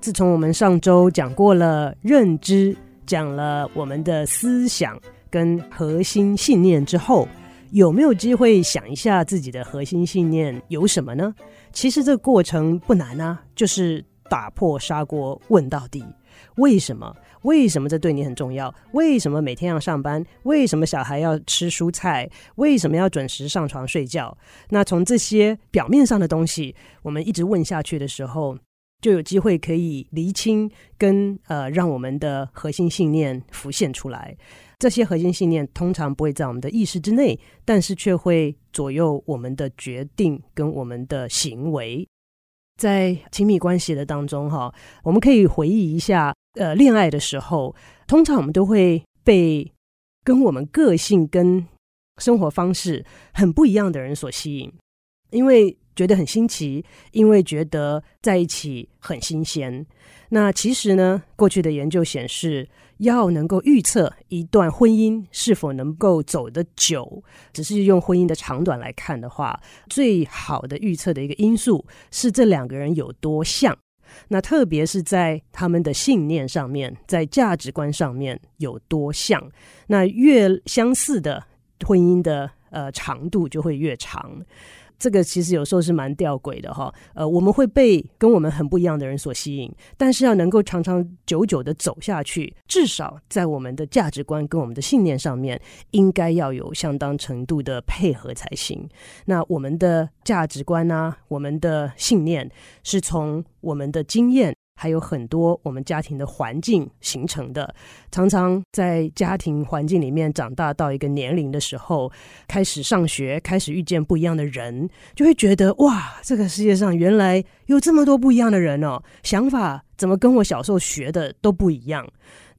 自从我们上周讲过了认知，讲了我们的思想跟核心信念之后，有没有机会想一下自己的核心信念有什么呢？其实这个过程不难啊，就是打破砂锅问到底。为什么？为什么这对你很重要？为什么每天要上班？为什么小孩要吃蔬菜？为什么要准时上床睡觉？那从这些表面上的东西，我们一直问下去的时候，就有机会可以厘清跟呃，让我们的核心信念浮现出来。这些核心信念通常不会在我们的意识之内，但是却会左右我们的决定跟我们的行为。在亲密关系的当中，哈，我们可以回忆一下，呃，恋爱的时候，通常我们都会被跟我们个性跟生活方式很不一样的人所吸引，因为觉得很新奇，因为觉得在一起很新鲜。那其实呢，过去的研究显示，要能够预测一段婚姻是否能够走得久，只是用婚姻的长短来看的话，最好的预测的一个因素是这两个人有多像。那特别是在他们的信念上面，在价值观上面有多像。那越相似的婚姻的呃长度就会越长。这个其实有时候是蛮吊诡的哈，呃，我们会被跟我们很不一样的人所吸引，但是要能够长长久久的走下去，至少在我们的价值观跟我们的信念上面，应该要有相当程度的配合才行。那我们的价值观啊，我们的信念是从我们的经验。还有很多我们家庭的环境形成的，常常在家庭环境里面长大到一个年龄的时候，开始上学，开始遇见不一样的人，就会觉得哇，这个世界上原来有这么多不一样的人哦，想法怎么跟我小时候学的都不一样。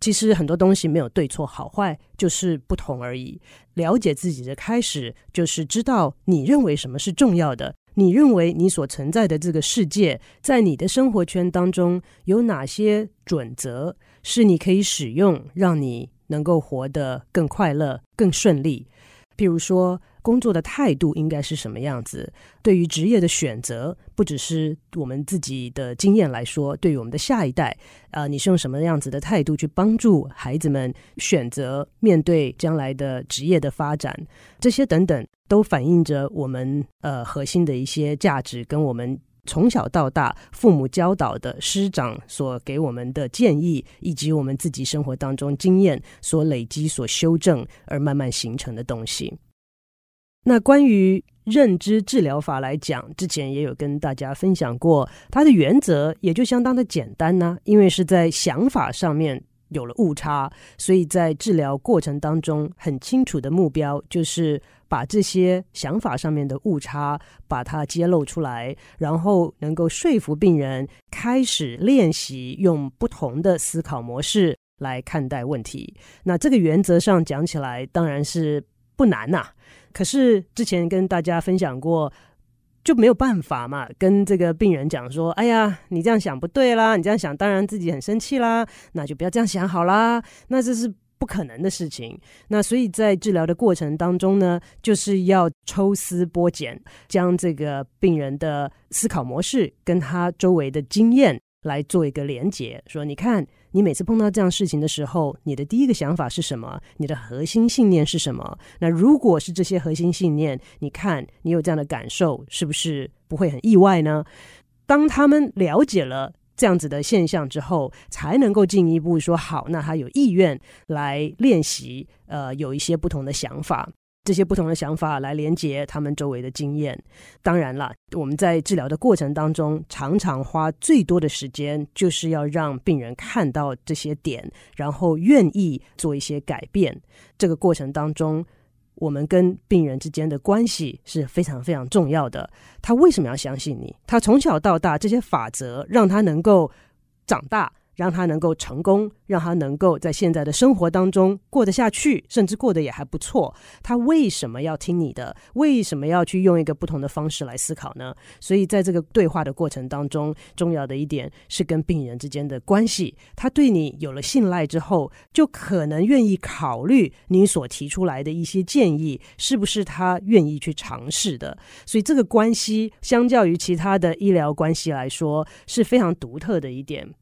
其实很多东西没有对错好坏，就是不同而已。了解自己的开始，就是知道你认为什么是重要的。你认为你所存在的这个世界，在你的生活圈当中有哪些准则是你可以使用，让你能够活得更快乐、更顺利？譬如说，工作的态度应该是什么样子？对于职业的选择，不只是我们自己的经验来说，对于我们的下一代，啊、呃，你是用什么样子的态度去帮助孩子们选择面对将来的职业的发展？这些等等，都反映着我们呃核心的一些价值，跟我们从小到大父母教导的师长所给我们的建议，以及我们自己生活当中经验所累积、所修正而慢慢形成的东西。那关于认知治疗法来讲，之前也有跟大家分享过，它的原则也就相当的简单呢、因为是在想法上面有了误差，所以在治疗过程当中，很清楚的目标就是把这些想法上面的误差把它揭露出来，然后能够说服病人开始练习用不同的思考模式来看待问题。那这个原则上讲起来，当然是不难呐、可是之前跟大家分享过，就没有办法嘛，跟这个病人讲说：“哎呀，你这样想不对啦，你这样想当然自己很生气啦，那就不要这样想好啦。”那这是不可能的事情。那所以在治疗的过程当中呢，就是要抽丝剥茧，将这个病人的思考模式跟他周围的经验来做一个连结，说：“你看。”你每次碰到这样事情的时候，你的第一个想法是什么？你的核心信念是什么？那如果是这些核心信念，你看你有这样的感受，是不是不会很意外呢？当他们了解了这样子的现象之后，才能够进一步说好，那他有意愿来练习，呃，有一些不同的想法。这些不同的想法来连接他们周围的经验。当然了，我们在治疗的过程当中，常常花最多的时间，就是要让病人看到这些点，然后愿意做一些改变。这个过程当中，我们跟病人之间的关系是非常非常重要的。他为什么要相信你？他从小到大这些法则，让他能够长大。让他能够成功，让他能够在现在的生活当中过得下去，甚至过得也还不错。他为什么要听你的？为什么要去用一个不同的方式来思考呢？所以在这个对话的过程当中，重要的一点是跟病人之间的关系。他对你有了信赖之后，就可能愿意考虑你所提出来的一些建议，是不是他愿意去尝试的。所以这个关系相较于其他的医疗关系来说，是非常独特的一点。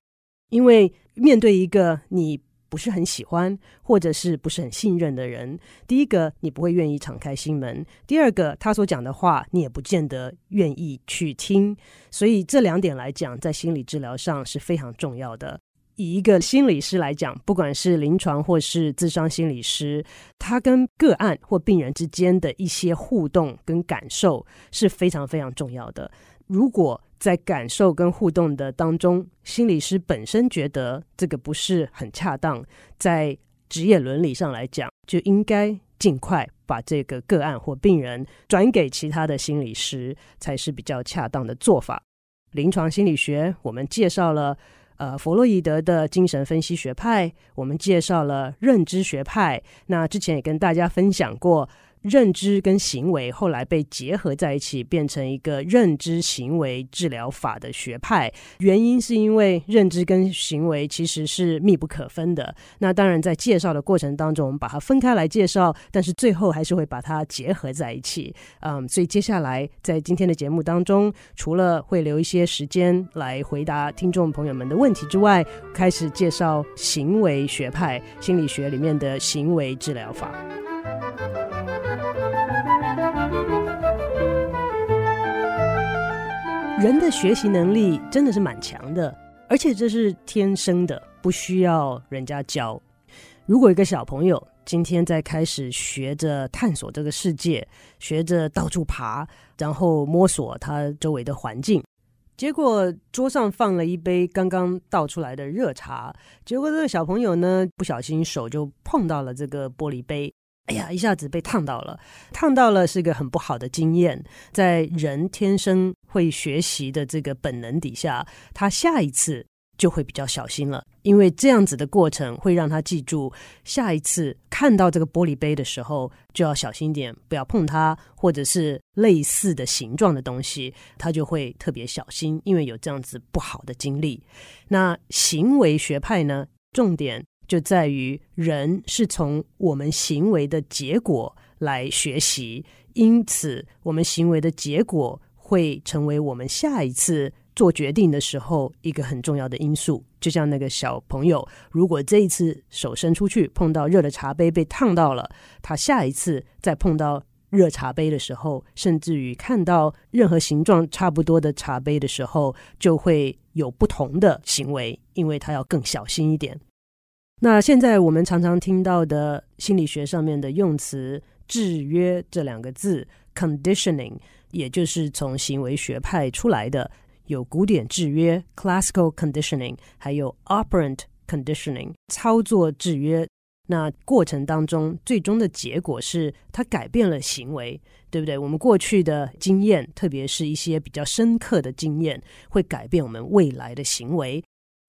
因为面对一个你不是很喜欢或者是不是很信任的人，第一个你不会愿意敞开心门；第二个他所讲的话你也不见得愿意去听。所以这两点来讲，在心理治疗上是非常重要的。以一个心理师来讲，不管是临床或是咨商心理师，他跟个案或病人之间的一些互动跟感受是非常非常重要的。如果在感受跟互动的当中，心理师本身觉得这个不是很恰当，在职业伦理上来讲，就应该尽快把这个个案或病人转给其他的心理师，才是比较恰当的做法。临床心理学，我们介绍了呃弗洛伊德的精神分析学派，我们介绍了认知学派，那之前也跟大家分享过。认知跟行为后来被结合在一起，变成一个认知行为治疗法的学派。原因是因为认知跟行为其实是密不可分的。那当然，在介绍的过程当中，我们把它分开来介绍，但是最后还是会把它结合在一起。嗯，所以接下来在今天的节目当中，除了会留一些时间来回答听众朋友们的问题之外，开始介绍行为学派心理学里面的行为治疗法。人的学习能力真的是蛮强的，而且这是天生的，不需要人家教。如果一个小朋友今天在开始学着探索这个世界，学着到处爬，然后摸索他周围的环境，结果桌上放了一杯刚刚倒出来的热茶，结果这个小朋友呢，不小心手就碰到了这个玻璃杯。哎呀，一下子被烫到了，烫到了是个很不好的经验。在人天生会学习的这个本能底下，他下一次就会比较小心了，因为这样子的过程会让他记住，下一次看到这个玻璃杯的时候就要小心点，不要碰它，或者是类似的形状的东西，他就会特别小心，因为有这样子不好的经历。那行为学派呢，重点。就在于人是从我们行为的结果来学习，因此我们行为的结果会成为我们下一次做决定的时候一个很重要的因素。就像那个小朋友，如果这一次手伸出去碰到热的茶杯被烫到了，他下一次再碰到热茶杯的时候，甚至于看到任何形状差不多的茶杯的时候，就会有不同的行为，因为他要更小心一点。那现在我们常常听到的心理学上面的用词“制约”这两个字 （conditioning），也就是从行为学派出来的，有古典制约 （classical conditioning），还有 operant conditioning（ 操作制约）。那过程当中，最终的结果是它改变了行为，对不对？我们过去的经验，特别是一些比较深刻的经验，会改变我们未来的行为。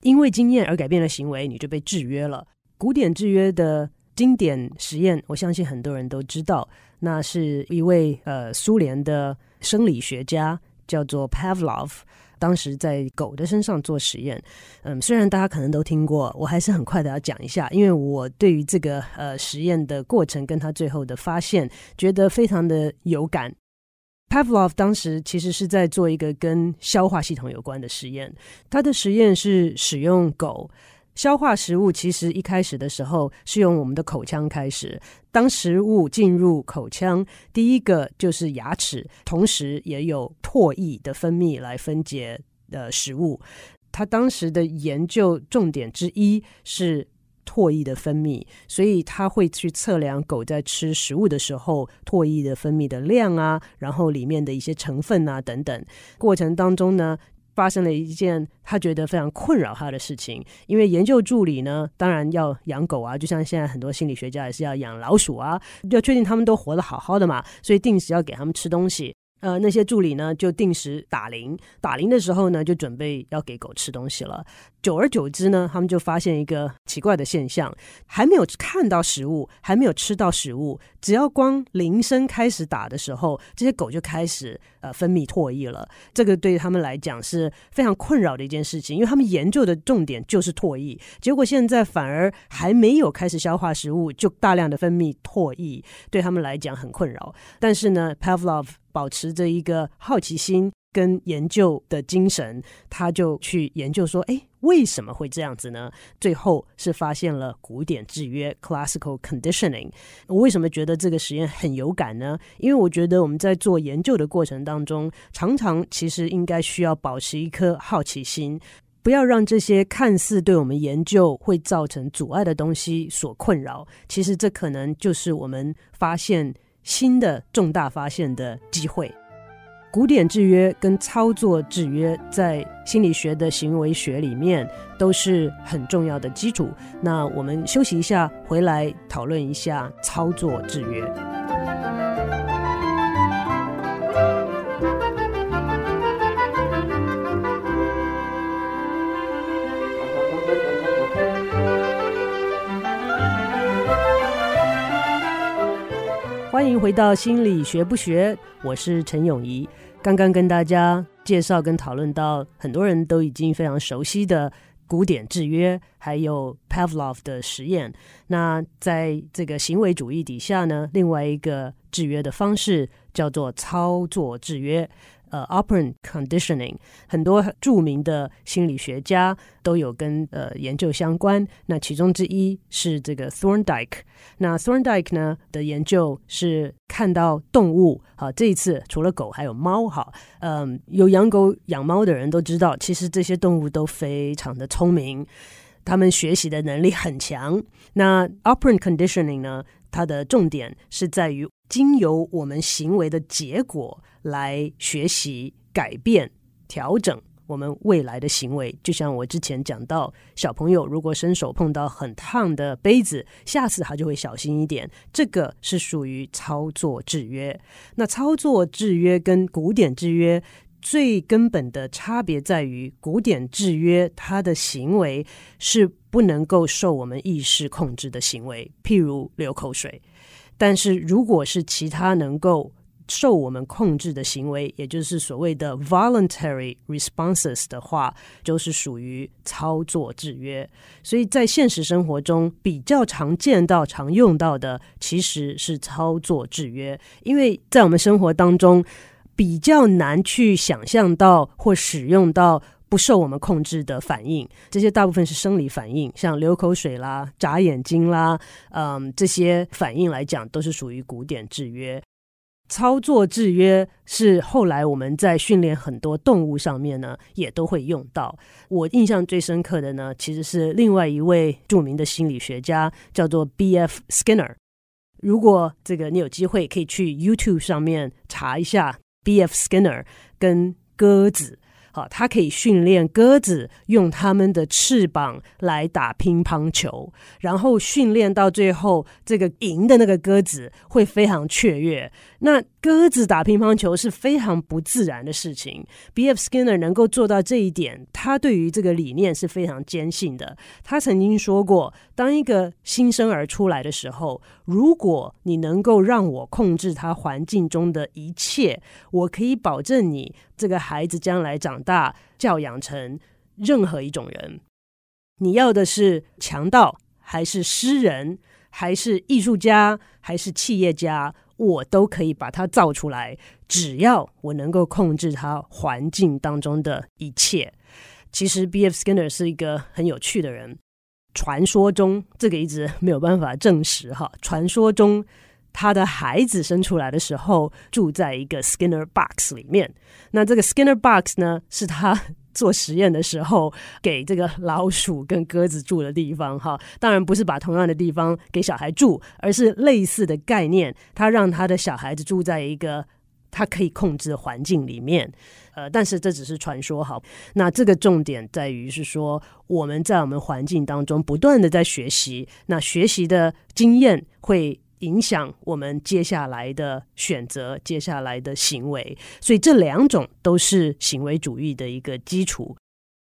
因为经验而改变了行为，你就被制约了。古典制约的经典实验，我相信很多人都知道，那是一位呃苏联的生理学家，叫做 Pavlov，当时在狗的身上做实验。嗯，虽然大家可能都听过，我还是很快的要讲一下，因为我对于这个呃实验的过程跟他最后的发现，觉得非常的有感。Pavlov 当时其实是在做一个跟消化系统有关的实验。他的实验是使用狗消化食物，其实一开始的时候是用我们的口腔开始。当食物进入口腔，第一个就是牙齿，同时也有唾液的分泌来分解的食物。他当时的研究重点之一是。唾液的分泌，所以他会去测量狗在吃食物的时候唾液的分泌的量啊，然后里面的一些成分啊等等。过程当中呢，发生了一件他觉得非常困扰他的事情，因为研究助理呢，当然要养狗啊，就像现在很多心理学家也是要养老鼠啊，要确定他们都活得好好的嘛，所以定时要给他们吃东西。呃，那些助理呢就定时打铃，打铃的时候呢就准备要给狗吃东西了。久而久之呢，他们就发现一个奇怪的现象：还没有看到食物，还没有吃到食物，只要光铃声开始打的时候，这些狗就开始呃分泌唾液了。这个对他们来讲是非常困扰的一件事情，因为他们研究的重点就是唾液，结果现在反而还没有开始消化食物，就大量的分泌唾液，对他们来讲很困扰。但是呢，Pavlov 保持着一个好奇心跟研究的精神，他就去研究说：“哎，为什么会这样子呢？”最后是发现了古典制约 （classical conditioning）。我为什么觉得这个实验很有感呢？因为我觉得我们在做研究的过程当中，常常其实应该需要保持一颗好奇心，不要让这些看似对我们研究会造成阻碍的东西所困扰。其实这可能就是我们发现。新的重大发现的机会，古典制约跟操作制约在心理学的行为学里面都是很重要的基础。那我们休息一下，回来讨论一下操作制约。欢迎回到心理学不学，我是陈永怡。刚刚跟大家介绍跟讨论到，很多人都已经非常熟悉的古典制约，还有 Pavlov 的实验。那在这个行为主义底下呢，另外一个制约的方式叫做操作制约。呃，operant conditioning，很多著名的心理学家都有跟呃研究相关。那其中之一是这个 Thorndike。那 Thorndike 呢的研究是看到动物，好，这一次除了狗还有猫，哈，嗯，有养狗养猫的人都知道，其实这些动物都非常的聪明，他们学习的能力很强。那 operant conditioning 呢，它的重点是在于经由我们行为的结果。来学习、改变、调整我们未来的行为。就像我之前讲到，小朋友如果伸手碰到很烫的杯子，下次他就会小心一点。这个是属于操作制约。那操作制约跟古典制约最根本的差别在于，古典制约它的行为是不能够受我们意识控制的行为，譬如流口水。但是如果是其他能够受我们控制的行为，也就是所谓的 voluntary responses 的话，就是属于操作制约。所以在现实生活中比较常见到、常用到的，其实是操作制约。因为在我们生活当中比较难去想象到或使用到不受我们控制的反应，这些大部分是生理反应，像流口水啦、眨眼睛啦，嗯，这些反应来讲都是属于古典制约。操作制约是后来我们在训练很多动物上面呢，也都会用到。我印象最深刻的呢，其实是另外一位著名的心理学家，叫做 B.F. Skinner。如果这个你有机会，可以去 YouTube 上面查一下 B.F. Skinner 跟鸽子。啊，它可以训练鸽子用它们的翅膀来打乒乓球，然后训练到最后，这个赢的那个鸽子会非常雀跃。那鸽子打乒乓球是非常不自然的事情。B.F. Skinner 能够做到这一点，他对于这个理念是非常坚信的。他曾经说过，当一个新生儿出来的时候，如果你能够让我控制他环境中的一切，我可以保证你这个孩子将来长大教养成任何一种人。你要的是强盗，还是诗人，还是艺术家，还是企业家？我都可以把它造出来，只要我能够控制它环境当中的一切。其实 B.F. Skinner 是一个很有趣的人。传说中，这个一直没有办法证实哈。传说中，他的孩子生出来的时候住在一个 Skinner box 里面。那这个 Skinner box 呢，是他。做实验的时候，给这个老鼠跟鸽子住的地方，哈，当然不是把同样的地方给小孩住，而是类似的概念。他让他的小孩子住在一个他可以控制的环境里面，呃，但是这只是传说，哈。那这个重点在于是说，我们在我们环境当中不断的在学习，那学习的经验会影响我们接下来的选择、接下来的行为。所以这两种都是行为主义的一个基础。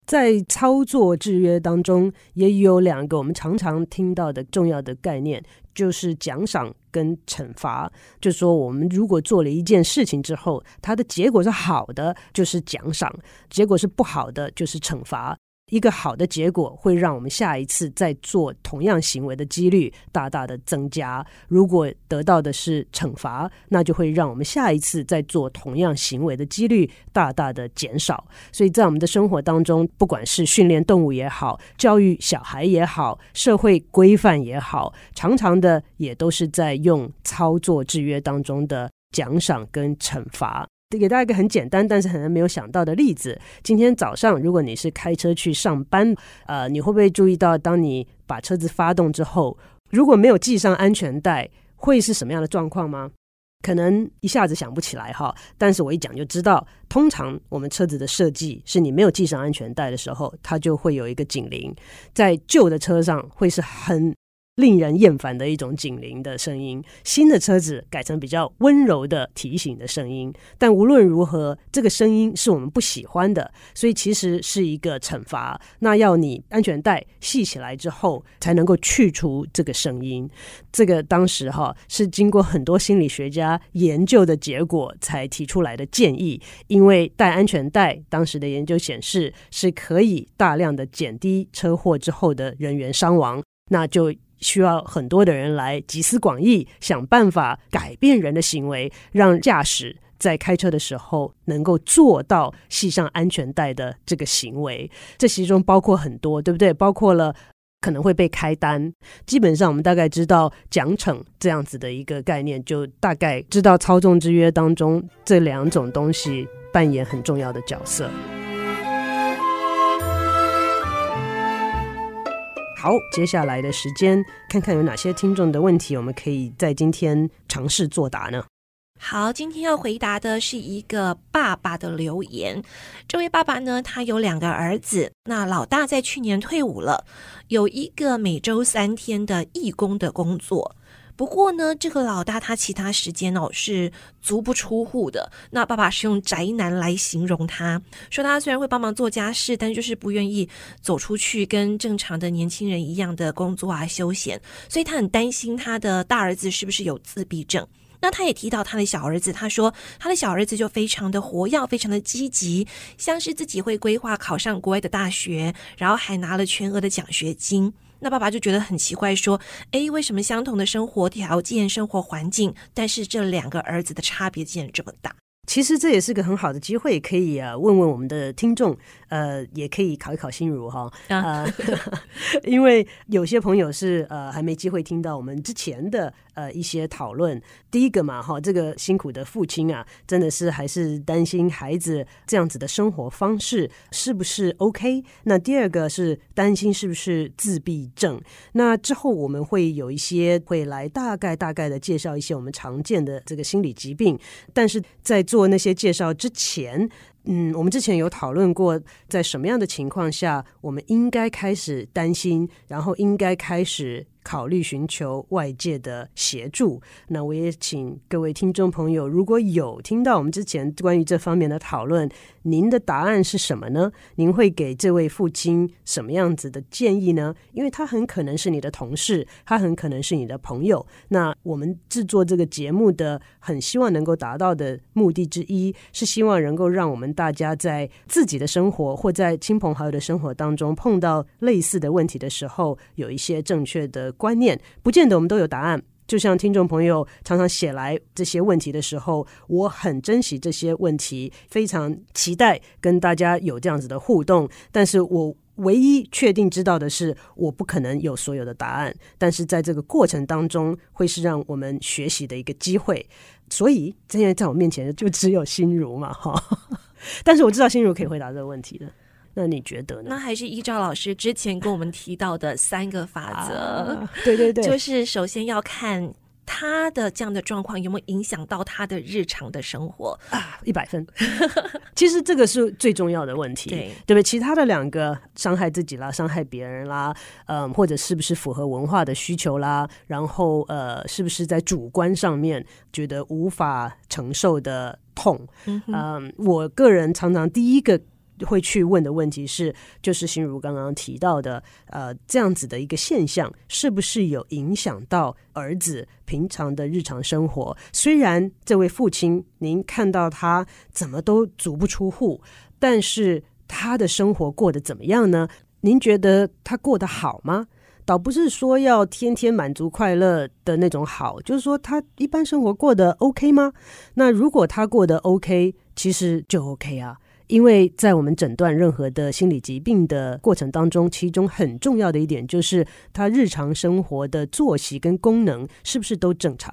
在操作制约当中，也有两个我们常常听到的重要的概念，就是奖赏跟惩罚。就说，我们如果做了一件事情之后，它的结果是好的，就是奖赏；结果是不好的，就是惩罚。一个好的结果会让我们下一次再做同样行为的几率大大的增加。如果得到的是惩罚，那就会让我们下一次再做同样行为的几率大大的减少。所以在我们的生活当中，不管是训练动物也好，教育小孩也好，社会规范也好，常常的也都是在用操作制约当中的奖赏跟惩罚。给大家一个很简单，但是很难没有想到的例子。今天早上，如果你是开车去上班，呃，你会不会注意到，当你把车子发动之后，如果没有系上安全带，会是什么样的状况吗？可能一下子想不起来哈。但是我一讲就知道，通常我们车子的设计是你没有系上安全带的时候，它就会有一个警铃，在旧的车上会是很。令人厌烦的一种警铃的声音，新的车子改成比较温柔的提醒的声音。但无论如何，这个声音是我们不喜欢的，所以其实是一个惩罚。那要你安全带系起来之后，才能够去除这个声音。这个当时哈是经过很多心理学家研究的结果才提出来的建议。因为戴安全带，当时的研究显示是可以大量的减低车祸之后的人员伤亡。那就。需要很多的人来集思广益，想办法改变人的行为，让驾驶在开车的时候能够做到系上安全带的这个行为。这其中包括很多，对不对？包括了可能会被开单。基本上，我们大概知道奖惩这样子的一个概念，就大概知道操纵之约当中这两种东西扮演很重要的角色。好，接下来的时间看看有哪些听众的问题，我们可以在今天尝试作答呢？好，今天要回答的是一个爸爸的留言。这位爸爸呢，他有两个儿子，那老大在去年退伍了，有一个每周三天的义工的工作。不过呢，这个老大他其他时间哦是足不出户的。那爸爸是用宅男来形容他，说他虽然会帮忙做家事，但就是不愿意走出去跟正常的年轻人一样的工作啊休闲。所以他很担心他的大儿子是不是有自闭症。那他也提到他的小儿子，他说他的小儿子就非常的活跃，非常的积极，像是自己会规划考上国外的大学，然后还拿了全额的奖学金。那爸爸就觉得很奇怪，说：“哎，为什么相同的生活条件、生活环境，但是这两个儿子的差别竟然这么大？”其实这也是个很好的机会，可以啊问问我们的听众，呃，也可以考一考心如哈，呃，因为有些朋友是呃还没机会听到我们之前的呃一些讨论。第一个嘛哈，这个辛苦的父亲啊，真的是还是担心孩子这样子的生活方式是不是 OK？那第二个是担心是不是自闭症？那之后我们会有一些会来大概大概的介绍一些我们常见的这个心理疾病，但是在做。做那些介绍之前，嗯，我们之前有讨论过，在什么样的情况下，我们应该开始担心，然后应该开始。考虑寻求外界的协助。那我也请各位听众朋友，如果有听到我们之前关于这方面的讨论，您的答案是什么呢？您会给这位父亲什么样子的建议呢？因为他很可能是你的同事，他很可能是你的朋友。那我们制作这个节目的，很希望能够达到的目的之一，是希望能够让我们大家在自己的生活或在亲朋好友的生活当中碰到类似的问题的时候，有一些正确的。观念不见得我们都有答案，就像听众朋友常常写来这些问题的时候，我很珍惜这些问题，非常期待跟大家有这样子的互动。但是我唯一确定知道的是，我不可能有所有的答案。但是在这个过程当中，会是让我们学习的一个机会。所以现在在我面前就只有心如嘛，哈。但是我知道心如可以回答这个问题的。那你觉得呢？那还是依照老师之前跟我们提到的三个法则。啊、对对对，就是首先要看他的这样的状况有没有影响到他的日常的生活啊？一百分。其实这个是最重要的问题，对对不对？其他的两个伤害自己啦，伤害别人啦，嗯，或者是不是符合文化的需求啦？然后呃，是不是在主观上面觉得无法承受的痛？嗯，嗯，我个人常常第一个。会去问的问题是，就是心如刚刚提到的，呃，这样子的一个现象，是不是有影响到儿子平常的日常生活？虽然这位父亲，您看到他怎么都足不出户，但是他的生活过得怎么样呢？您觉得他过得好吗？倒不是说要天天满足快乐的那种好，就是说他一般生活过得 OK 吗？那如果他过得 OK，其实就 OK 啊。因为在我们诊断任何的心理疾病的过程当中，其中很重要的一点就是他日常生活的作息跟功能是不是都正常。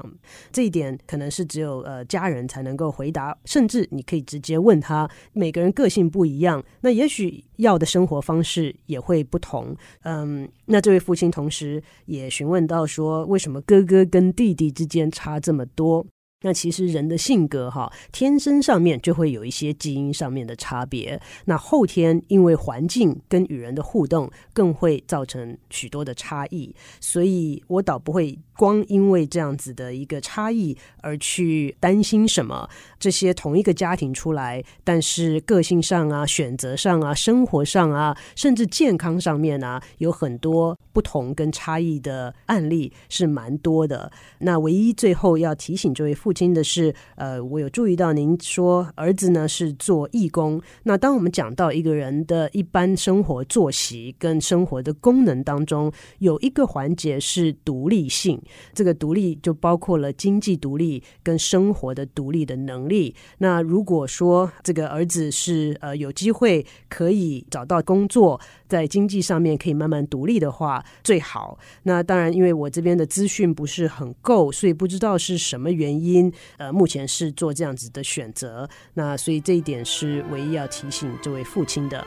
这一点可能是只有呃家人才能够回答，甚至你可以直接问他。每个人个性不一样，那也许要的生活方式也会不同。嗯，那这位父亲同时也询问到说，为什么哥哥跟弟弟之间差这么多？那其实人的性格哈，天生上面就会有一些基因上面的差别。那后天因为环境跟与人的互动，更会造成许多的差异。所以我倒不会光因为这样子的一个差异而去担心什么。这些同一个家庭出来，但是个性上啊、选择上啊、生活上啊，甚至健康上面啊，有很多不同跟差异的案例是蛮多的。那唯一最后要提醒这位父亲的是，呃，我有注意到您说儿子呢是做义工。那当我们讲到一个人的一般生活作息跟生活的功能当中，有一个环节是独立性，这个独立就包括了经济独立跟生活的独立的能力。那如果说这个儿子是呃有机会可以找到工作，在经济上面可以慢慢独立的话，最好。那当然，因为我这边的资讯不是很够，所以不知道是什么原因，呃，目前是做这样子的选择。那所以这一点是唯一要提醒这位父亲的。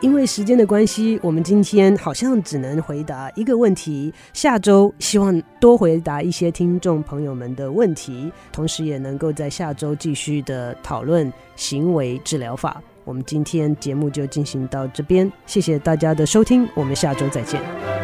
因为时间的关系，我们今天好像只能回答一个问题。下周希望多回答一些听众朋友们的问题，同时也能够在下周继续的讨论行为治疗法。我们今天节目就进行到这边，谢谢大家的收听，我们下周再见。